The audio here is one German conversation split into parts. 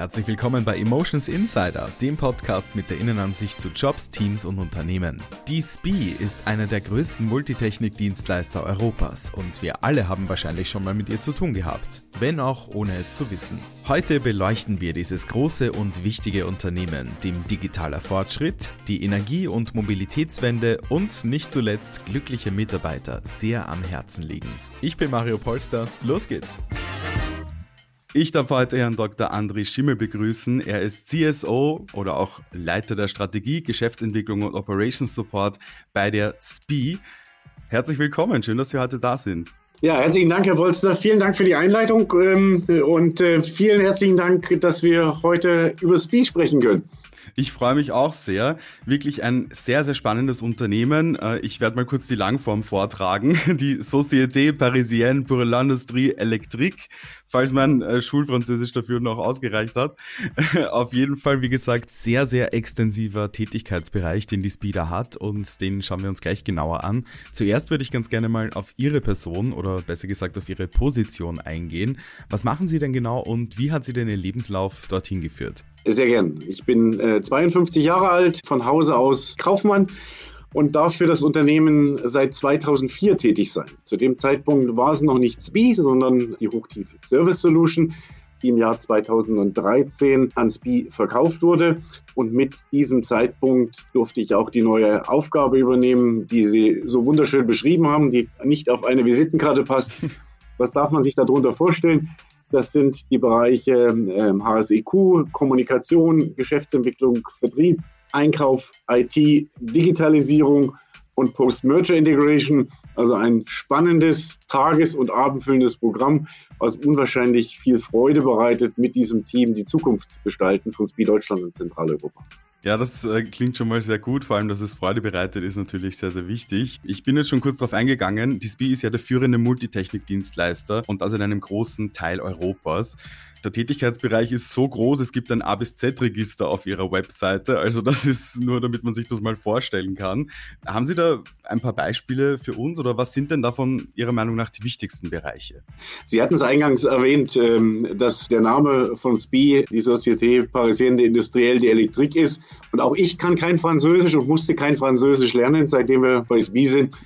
Herzlich willkommen bei Emotions Insider, dem Podcast mit der Innenansicht zu Jobs, Teams und Unternehmen. Die SPI ist einer der größten Multitechnik-Dienstleister Europas und wir alle haben wahrscheinlich schon mal mit ihr zu tun gehabt, wenn auch ohne es zu wissen. Heute beleuchten wir dieses große und wichtige Unternehmen, dem digitaler Fortschritt, die Energie- und Mobilitätswende und nicht zuletzt glückliche Mitarbeiter sehr am Herzen liegen. Ich bin Mario Polster, los geht's! Ich darf heute Herrn Dr. André Schimmel begrüßen. Er ist CSO oder auch Leiter der Strategie, Geschäftsentwicklung und Operations Support bei der SPI. Herzlich willkommen, schön, dass Sie heute da sind. Ja, herzlichen Dank, Herr Wolzner. Vielen Dank für die Einleitung ähm, und äh, vielen herzlichen Dank, dass wir heute über SPI sprechen können. Ich freue mich auch sehr. Wirklich ein sehr, sehr spannendes Unternehmen. Äh, ich werde mal kurz die Langform vortragen. Die Société Parisienne pour l'Industrie Électrique, falls mein äh, Schulfranzösisch dafür noch ausgereicht hat. Auf jeden Fall, wie gesagt, sehr, sehr extensiver Tätigkeitsbereich, den die Speeder hat und den schauen wir uns gleich genauer an. Zuerst würde ich ganz gerne mal auf Ihre Person oder besser gesagt auf Ihre Position eingehen. Was machen Sie denn genau und wie hat Sie denn Ihr Lebenslauf dorthin geführt? Sehr gern. Ich bin äh, 52 Jahre alt, von Hause aus Kaufmann und darf für das Unternehmen seit 2004 tätig sein. Zu dem Zeitpunkt war es noch nicht SPI, sondern die Hochtiefe Service Solution, die im Jahr 2013 an SPI verkauft wurde. Und mit diesem Zeitpunkt durfte ich auch die neue Aufgabe übernehmen, die Sie so wunderschön beschrieben haben, die nicht auf eine Visitenkarte passt. Was darf man sich darunter vorstellen? Das sind die Bereiche äh, HSEQ, Kommunikation, Geschäftsentwicklung, Vertrieb, Einkauf, IT, Digitalisierung und Post-Merger Integration. Also ein spannendes, tages- und abendfüllendes Programm, was unwahrscheinlich viel Freude bereitet, mit diesem Team die Zukunft zu gestalten von Speed Deutschland und Zentraleuropa. Ja, das äh, klingt schon mal sehr gut, vor allem, dass es Freude bereitet, ist natürlich sehr, sehr wichtig. Ich bin jetzt schon kurz darauf eingegangen. Die SPI ist ja der führende Multitechnik-Dienstleister und das in einem großen Teil Europas. Der Tätigkeitsbereich ist so groß, es gibt ein A bis Z-Register auf Ihrer Webseite. Also das ist nur, damit man sich das mal vorstellen kann. Haben Sie da ein paar Beispiele für uns oder was sind denn davon Ihrer Meinung nach die wichtigsten Bereiche? Sie hatten es eingangs erwähnt, ähm, dass der Name von SPI die Société Parisienne Industrielle d'Électrique ist. Und auch ich kann kein Französisch und musste kein Französisch lernen, seitdem wir bei SPI sind.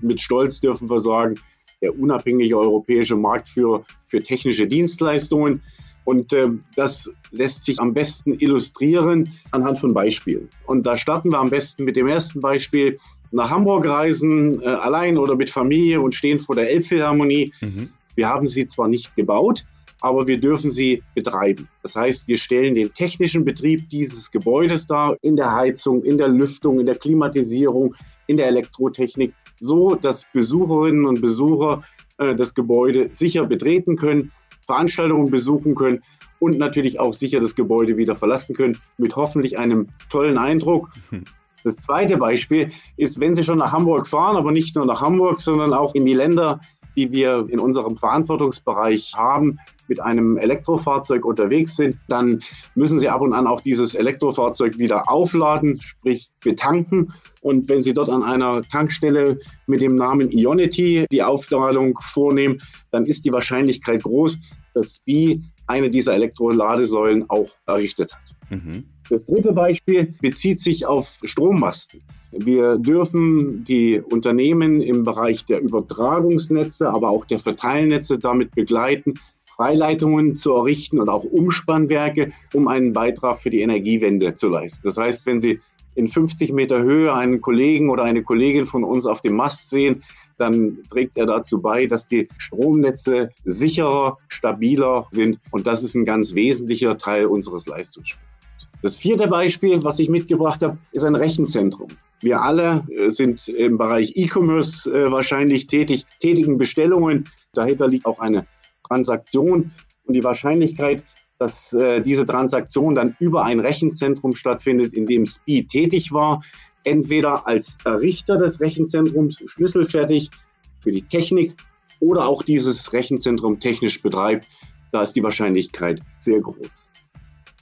Mit Stolz dürfen wir sagen, der unabhängige europäische Marktführer für technische Dienstleistungen. Und äh, das lässt sich am besten illustrieren anhand von Beispielen. Und da starten wir am besten mit dem ersten Beispiel. Nach Hamburg reisen, äh, allein oder mit Familie und stehen vor der Elbphilharmonie. Mhm. Wir haben sie zwar nicht gebaut, aber wir dürfen sie betreiben. Das heißt, wir stellen den technischen Betrieb dieses Gebäudes dar, in der Heizung, in der Lüftung, in der Klimatisierung, in der Elektrotechnik, so dass Besucherinnen und Besucher äh, das Gebäude sicher betreten können, Veranstaltungen besuchen können und natürlich auch sicher das Gebäude wieder verlassen können, mit hoffentlich einem tollen Eindruck. Das zweite Beispiel ist, wenn Sie schon nach Hamburg fahren, aber nicht nur nach Hamburg, sondern auch in die Länder, die wir in unserem Verantwortungsbereich haben, mit einem Elektrofahrzeug unterwegs sind, dann müssen Sie ab und an auch dieses Elektrofahrzeug wieder aufladen, sprich betanken. Und wenn Sie dort an einer Tankstelle mit dem Namen Ionity die Aufladung vornehmen, dann ist die Wahrscheinlichkeit groß, dass SPI eine dieser Elektroladesäulen auch errichtet hat. Mhm. Das dritte Beispiel bezieht sich auf Strommasten. Wir dürfen die Unternehmen im Bereich der Übertragungsnetze, aber auch der Verteilnetze damit begleiten, Freileitungen zu errichten und auch Umspannwerke, um einen Beitrag für die Energiewende zu leisten. Das heißt, wenn Sie in 50 Meter Höhe einen Kollegen oder eine Kollegin von uns auf dem Mast sehen, dann trägt er dazu bei, dass die Stromnetze sicherer, stabiler sind. Und das ist ein ganz wesentlicher Teil unseres Leistungsspektrums. Das vierte Beispiel, was ich mitgebracht habe, ist ein Rechenzentrum. Wir alle äh, sind im Bereich E-Commerce äh, wahrscheinlich tätig, tätigen Bestellungen. Dahinter liegt auch eine Transaktion und die Wahrscheinlichkeit, dass äh, diese Transaktion dann über ein Rechenzentrum stattfindet, in dem SPI tätig war, entweder als Errichter des Rechenzentrums schlüsselfertig für die Technik oder auch dieses Rechenzentrum technisch betreibt, da ist die Wahrscheinlichkeit sehr groß.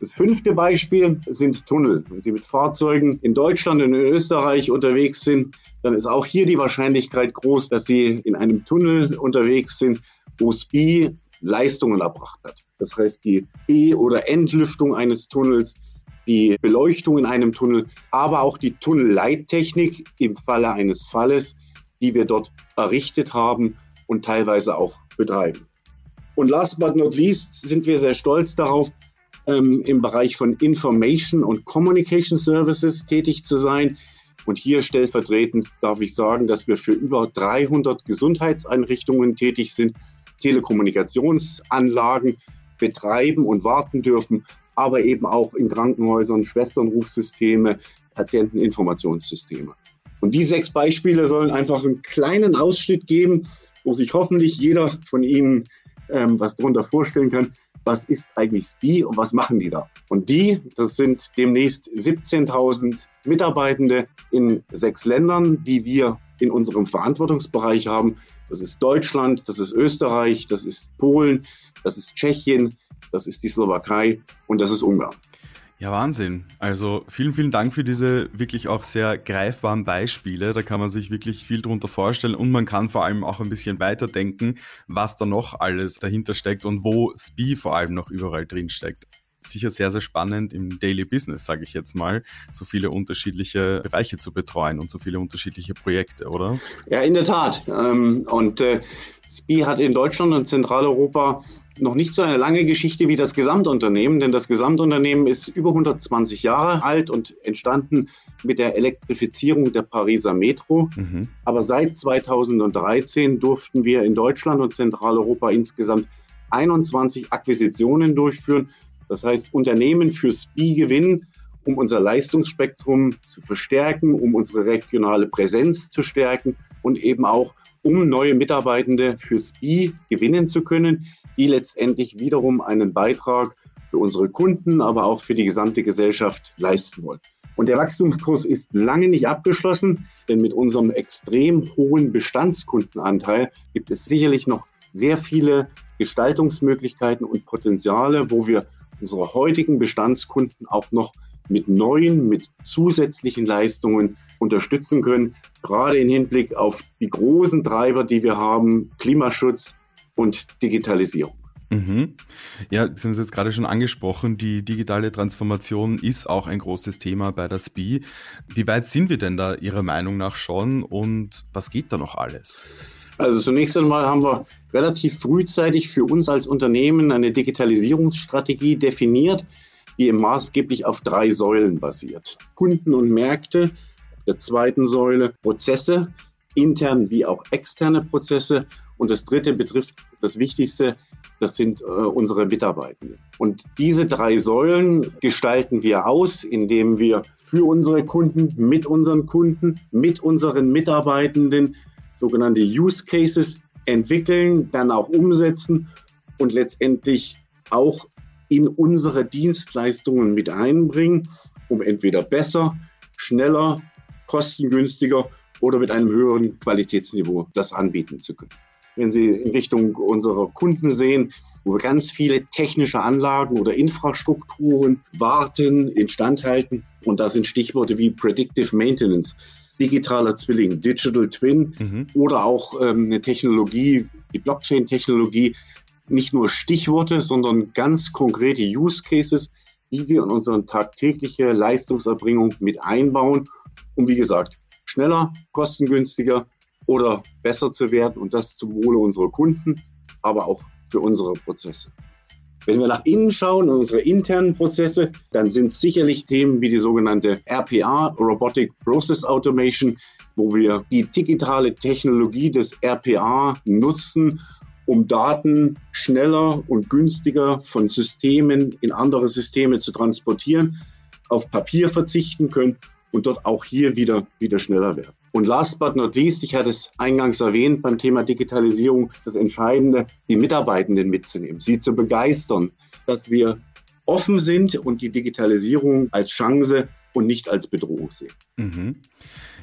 Das fünfte Beispiel sind Tunnel. Wenn Sie mit Fahrzeugen in Deutschland und in Österreich unterwegs sind, dann ist auch hier die Wahrscheinlichkeit groß, dass Sie in einem Tunnel unterwegs sind, wo SPI Leistungen erbracht hat. Das heißt, die B- oder Entlüftung eines Tunnels, die Beleuchtung in einem Tunnel, aber auch die Tunnelleittechnik im Falle eines Falles, die wir dort errichtet haben und teilweise auch betreiben. Und last but not least sind wir sehr stolz darauf, ähm, im Bereich von Information und Communication Services tätig zu sein. Und hier stellvertretend darf ich sagen, dass wir für über 300 Gesundheitseinrichtungen tätig sind, Telekommunikationsanlagen betreiben und warten dürfen, aber eben auch in Krankenhäusern Schwesternrufsysteme, Patienteninformationssysteme. Und die sechs Beispiele sollen einfach einen kleinen Ausschnitt geben, wo sich hoffentlich jeder von Ihnen ähm, was darunter vorstellen kann, was ist eigentlich SPI und was machen die da? Und die, das sind demnächst 17.000 Mitarbeitende in sechs Ländern, die wir in unserem Verantwortungsbereich haben. Das ist Deutschland, das ist Österreich, das ist Polen, das ist Tschechien, das ist die Slowakei und das ist Ungarn. Ja, Wahnsinn. Also vielen, vielen Dank für diese wirklich auch sehr greifbaren Beispiele. Da kann man sich wirklich viel drunter vorstellen und man kann vor allem auch ein bisschen weiterdenken, was da noch alles dahinter steckt und wo SPI vor allem noch überall drin steckt. Sicher sehr, sehr spannend im Daily Business, sage ich jetzt mal, so viele unterschiedliche Bereiche zu betreuen und so viele unterschiedliche Projekte, oder? Ja, in der Tat. Ähm, und äh, SPI hat in Deutschland und Zentraleuropa noch nicht so eine lange Geschichte wie das Gesamtunternehmen, denn das Gesamtunternehmen ist über 120 Jahre alt und entstanden mit der Elektrifizierung der Pariser Metro. Mhm. Aber seit 2013 durften wir in Deutschland und Zentraleuropa insgesamt 21 Akquisitionen durchführen. Das heißt, Unternehmen für SPI gewinnen, um unser Leistungsspektrum zu verstärken, um unsere regionale Präsenz zu stärken und eben auch um neue Mitarbeitende für SPI gewinnen zu können, die letztendlich wiederum einen Beitrag für unsere Kunden, aber auch für die gesamte Gesellschaft leisten wollen. Und der Wachstumskurs ist lange nicht abgeschlossen, denn mit unserem extrem hohen Bestandskundenanteil gibt es sicherlich noch sehr viele Gestaltungsmöglichkeiten und Potenziale, wo wir unsere heutigen Bestandskunden auch noch mit neuen, mit zusätzlichen Leistungen unterstützen können, gerade im Hinblick auf die großen Treiber, die wir haben, Klimaschutz und Digitalisierung. Mhm. Ja, Sie haben es jetzt gerade schon angesprochen, die digitale Transformation ist auch ein großes Thema bei der SPI. Wie weit sind wir denn da Ihrer Meinung nach schon und was geht da noch alles? Also zunächst einmal haben wir relativ frühzeitig für uns als Unternehmen eine Digitalisierungsstrategie definiert, die maßgeblich auf drei Säulen basiert. Kunden und Märkte, der zweiten Säule Prozesse, intern wie auch externe Prozesse. Und das dritte betrifft das Wichtigste, das sind äh, unsere Mitarbeitenden. Und diese drei Säulen gestalten wir aus, indem wir für unsere Kunden, mit unseren Kunden, mit unseren Mitarbeitenden sogenannte Use Cases entwickeln, dann auch umsetzen und letztendlich auch in unsere Dienstleistungen mit einbringen, um entweder besser, schneller, kostengünstiger oder mit einem höheren Qualitätsniveau das anbieten zu können. Wenn Sie in Richtung unserer Kunden sehen, wo wir ganz viele technische Anlagen oder Infrastrukturen warten, instand halten, und da sind Stichworte wie Predictive Maintenance, digitaler Zwilling, Digital Twin mhm. oder auch ähm, eine Technologie, die Blockchain-Technologie, nicht nur Stichworte, sondern ganz konkrete Use Cases, die wir in unsere tagtägliche Leistungserbringung mit einbauen, um wie gesagt schneller, kostengünstiger oder besser zu werden und das zum Wohle unserer Kunden, aber auch für unsere Prozesse. Wenn wir nach innen schauen, in unsere internen Prozesse, dann sind es sicherlich Themen wie die sogenannte RPA, Robotic Process Automation, wo wir die digitale Technologie des RPA nutzen, um Daten schneller und günstiger von Systemen in andere Systeme zu transportieren, auf Papier verzichten können und dort auch hier wieder, wieder schneller werden. Und last but not least, ich hatte es eingangs erwähnt, beim Thema Digitalisierung ist das Entscheidende, die Mitarbeitenden mitzunehmen, sie zu begeistern, dass wir offen sind und die Digitalisierung als Chance und nicht als Bedrohung sehen. Mhm.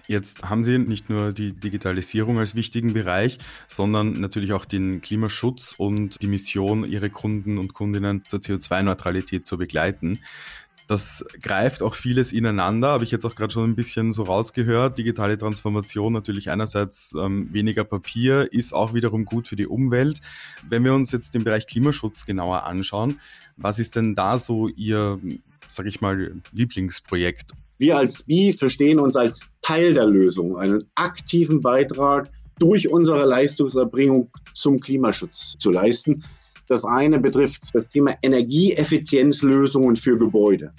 Jetzt haben Sie nicht nur die Digitalisierung als wichtigen Bereich, sondern natürlich auch den Klimaschutz und die Mission, Ihre Kunden und Kundinnen zur CO2-Neutralität zu begleiten. Das greift auch vieles ineinander, habe ich jetzt auch gerade schon ein bisschen so rausgehört. Digitale Transformation natürlich einerseits ähm, weniger Papier, ist auch wiederum gut für die Umwelt. Wenn wir uns jetzt den Bereich Klimaschutz genauer anschauen, was ist denn da so Ihr, sage ich mal, Lieblingsprojekt? Wir als SPI verstehen uns als Teil der Lösung, einen aktiven Beitrag durch unsere Leistungserbringung zum Klimaschutz zu leisten. Das eine betrifft das Thema Energieeffizienzlösungen für Gebäude.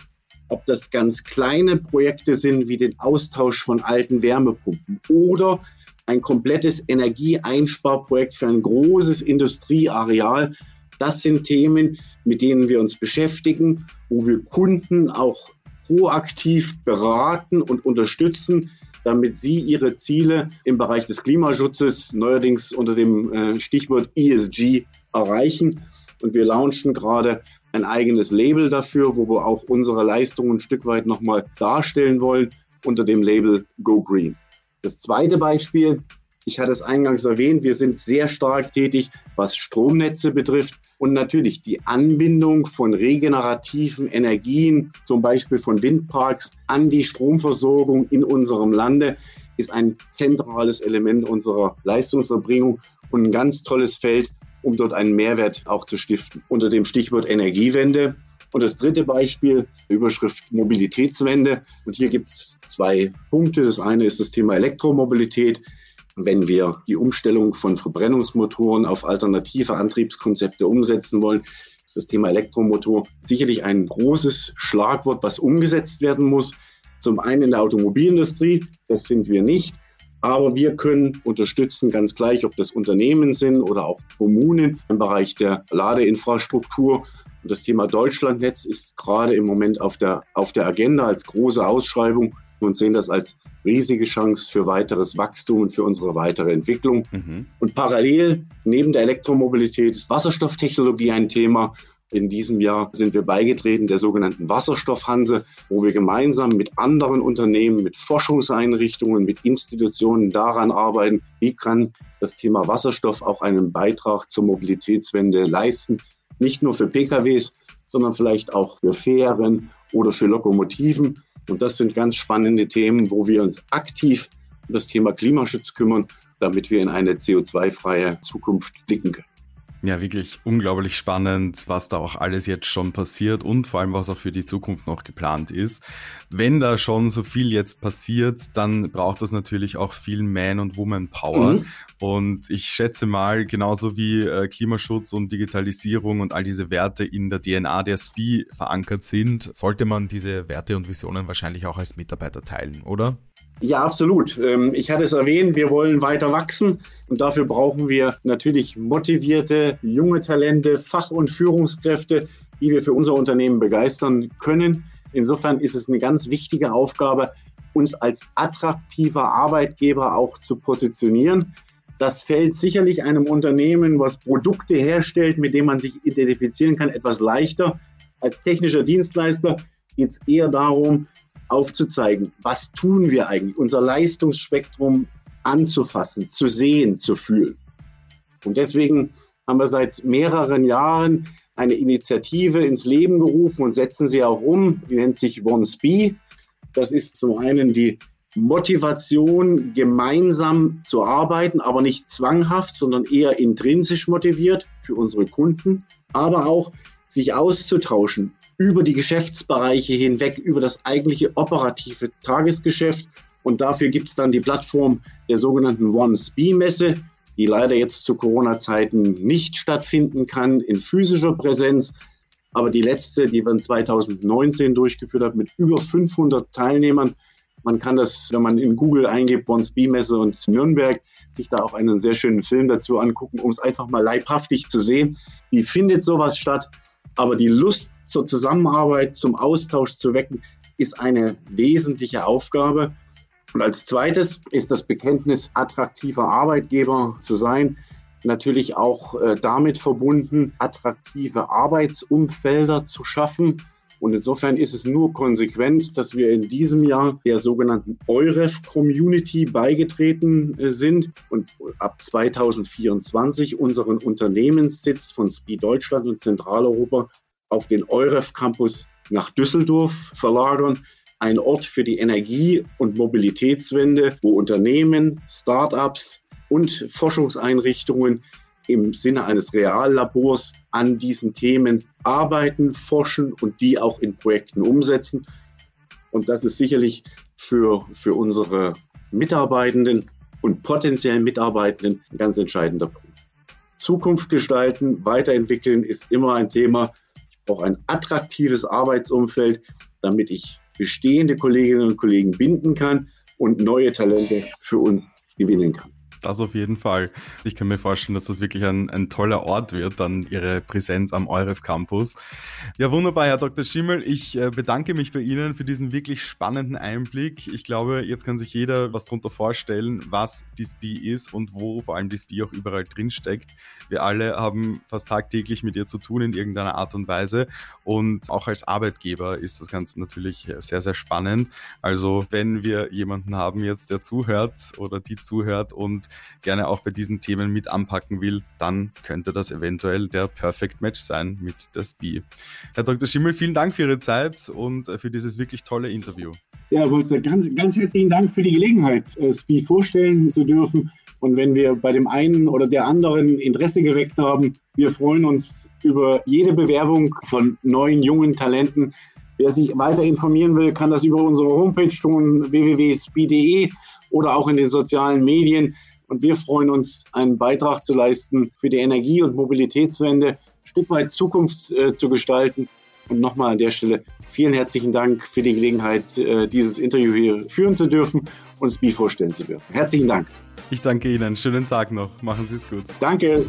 Ob das ganz kleine Projekte sind wie den Austausch von alten Wärmepumpen oder ein komplettes Energieeinsparprojekt für ein großes Industrieareal. Das sind Themen, mit denen wir uns beschäftigen, wo wir Kunden auch proaktiv beraten und unterstützen, damit sie ihre Ziele im Bereich des Klimaschutzes neuerdings unter dem äh, Stichwort ESG erreichen. Und wir launchen gerade ein eigenes Label dafür, wo wir auch unsere Leistungen ein Stück weit nochmal darstellen wollen unter dem Label Go Green. Das zweite Beispiel, ich hatte es eingangs erwähnt, wir sind sehr stark tätig, was Stromnetze betrifft. Und natürlich die Anbindung von regenerativen Energien, zum Beispiel von Windparks, an die Stromversorgung in unserem Lande ist ein zentrales Element unserer Leistungserbringung und ein ganz tolles Feld, um dort einen Mehrwert auch zu stiften. Unter dem Stichwort Energiewende. Und das dritte Beispiel, Überschrift Mobilitätswende. Und hier gibt es zwei Punkte. Das eine ist das Thema Elektromobilität wenn wir die Umstellung von Verbrennungsmotoren auf alternative Antriebskonzepte umsetzen wollen, ist das Thema Elektromotor sicherlich ein großes Schlagwort, was umgesetzt werden muss. Zum einen in der Automobilindustrie, das sind wir nicht, aber wir können unterstützen, ganz gleich, ob das Unternehmen sind oder auch Kommunen im Bereich der Ladeinfrastruktur. Und das Thema Deutschlandnetz ist gerade im Moment auf der, auf der Agenda als große Ausschreibung und sehen das als riesige Chance für weiteres Wachstum und für unsere weitere Entwicklung. Mhm. Und parallel neben der Elektromobilität ist Wasserstofftechnologie ein Thema. In diesem Jahr sind wir beigetreten der sogenannten Wasserstoffhanse, wo wir gemeinsam mit anderen Unternehmen, mit Forschungseinrichtungen, mit Institutionen daran arbeiten, wie kann das Thema Wasserstoff auch einen Beitrag zur Mobilitätswende leisten. Nicht nur für PKWs, sondern vielleicht auch für Fähren oder für Lokomotiven. Und das sind ganz spannende Themen, wo wir uns aktiv um das Thema Klimaschutz kümmern, damit wir in eine CO2-freie Zukunft blicken können. Ja, wirklich unglaublich spannend, was da auch alles jetzt schon passiert und vor allem, was auch für die Zukunft noch geplant ist. Wenn da schon so viel jetzt passiert, dann braucht das natürlich auch viel Man- und Woman-Power. Mhm. Und ich schätze mal, genauso wie äh, Klimaschutz und Digitalisierung und all diese Werte in der DNA der SPI verankert sind, sollte man diese Werte und Visionen wahrscheinlich auch als Mitarbeiter teilen, oder? Ja, absolut. Ähm, ich hatte es erwähnt, wir wollen weiter wachsen und dafür brauchen wir natürlich motivierte, junge Talente, Fach- und Führungskräfte, die wir für unser Unternehmen begeistern können. Insofern ist es eine ganz wichtige Aufgabe, uns als attraktiver Arbeitgeber auch zu positionieren. Das fällt sicherlich einem Unternehmen, was Produkte herstellt, mit denen man sich identifizieren kann, etwas leichter. Als technischer Dienstleister geht es eher darum, aufzuzeigen, was tun wir eigentlich, unser Leistungsspektrum anzufassen, zu sehen, zu fühlen. Und deswegen haben wir seit mehreren Jahren eine Initiative ins Leben gerufen und setzen sie auch um. Die nennt sich One Speed. Das ist zum einen die Motivation, gemeinsam zu arbeiten, aber nicht zwanghaft, sondern eher intrinsisch motiviert für unsere Kunden, aber auch sich auszutauschen über die Geschäftsbereiche hinweg, über das eigentliche operative Tagesgeschäft. Und dafür gibt es dann die Plattform der sogenannten One-Spee-Messe, die leider jetzt zu Corona-Zeiten nicht stattfinden kann in physischer Präsenz. Aber die letzte, die wir in 2019 durchgeführt haben, mit über 500 Teilnehmern. Man kann das, wenn man in Google eingibt, One Spee Messe und Nürnberg, sich da auch einen sehr schönen Film dazu angucken, um es einfach mal leibhaftig zu sehen. Wie findet sowas statt? Aber die Lust zur Zusammenarbeit, zum Austausch zu wecken, ist eine wesentliche Aufgabe. Und als zweites ist das Bekenntnis, attraktiver Arbeitgeber zu sein, natürlich auch äh, damit verbunden, attraktive Arbeitsumfelder zu schaffen. Und insofern ist es nur konsequent, dass wir in diesem Jahr der sogenannten EUREF Community beigetreten äh, sind und ab 2024 unseren Unternehmenssitz von SPI Deutschland und Zentraleuropa auf den EUREF Campus nach Düsseldorf verlagern. Ein Ort für die Energie- und Mobilitätswende, wo Unternehmen, Start-ups und Forschungseinrichtungen im Sinne eines Reallabors an diesen Themen arbeiten, forschen und die auch in Projekten umsetzen. Und das ist sicherlich für, für unsere Mitarbeitenden und potenziellen Mitarbeitenden ein ganz entscheidender Punkt. Zukunft gestalten, weiterentwickeln ist immer ein Thema. Ich brauche ein attraktives Arbeitsumfeld, damit ich bestehende Kolleginnen und Kollegen binden kann und neue Talente für uns gewinnen kann. Das auf jeden Fall. Ich kann mir vorstellen, dass das wirklich ein, ein toller Ort wird, dann Ihre Präsenz am EUREF Campus. Ja, wunderbar, Herr Dr. Schimmel. Ich äh, bedanke mich bei Ihnen für diesen wirklich spannenden Einblick. Ich glaube, jetzt kann sich jeder was darunter vorstellen, was die SPI ist und wo vor allem die SPI auch überall drinsteckt. Wir alle haben fast tagtäglich mit ihr zu tun in irgendeiner Art und Weise. Und auch als Arbeitgeber ist das Ganze natürlich sehr, sehr spannend. Also, wenn wir jemanden haben jetzt, der zuhört oder die zuhört und gerne auch bei diesen Themen mit anpacken will, dann könnte das eventuell der Perfect Match sein mit der SPI. Herr Dr. Schimmel, vielen Dank für Ihre Zeit und äh, für dieses wirklich tolle Interview. Ja, Wolfgang, ganz, ganz herzlichen Dank für die Gelegenheit, äh, SPI vorstellen zu dürfen. Und wenn wir bei dem einen oder der anderen Interesse geweckt haben, wir freuen uns über jede Bewerbung von neuen, jungen Talenten. Wer sich weiter informieren will, kann das über unsere Homepage tun, www.spi.de oder auch in den sozialen Medien. Und wir freuen uns, einen Beitrag zu leisten für die Energie- und Mobilitätswende, ein Stück weit Zukunft äh, zu gestalten. Und nochmal an der Stelle vielen herzlichen Dank für die Gelegenheit, äh, dieses Interview hier führen zu dürfen und SPI vorstellen zu dürfen. Herzlichen Dank. Ich danke Ihnen. Schönen Tag noch. Machen Sie es gut. Danke.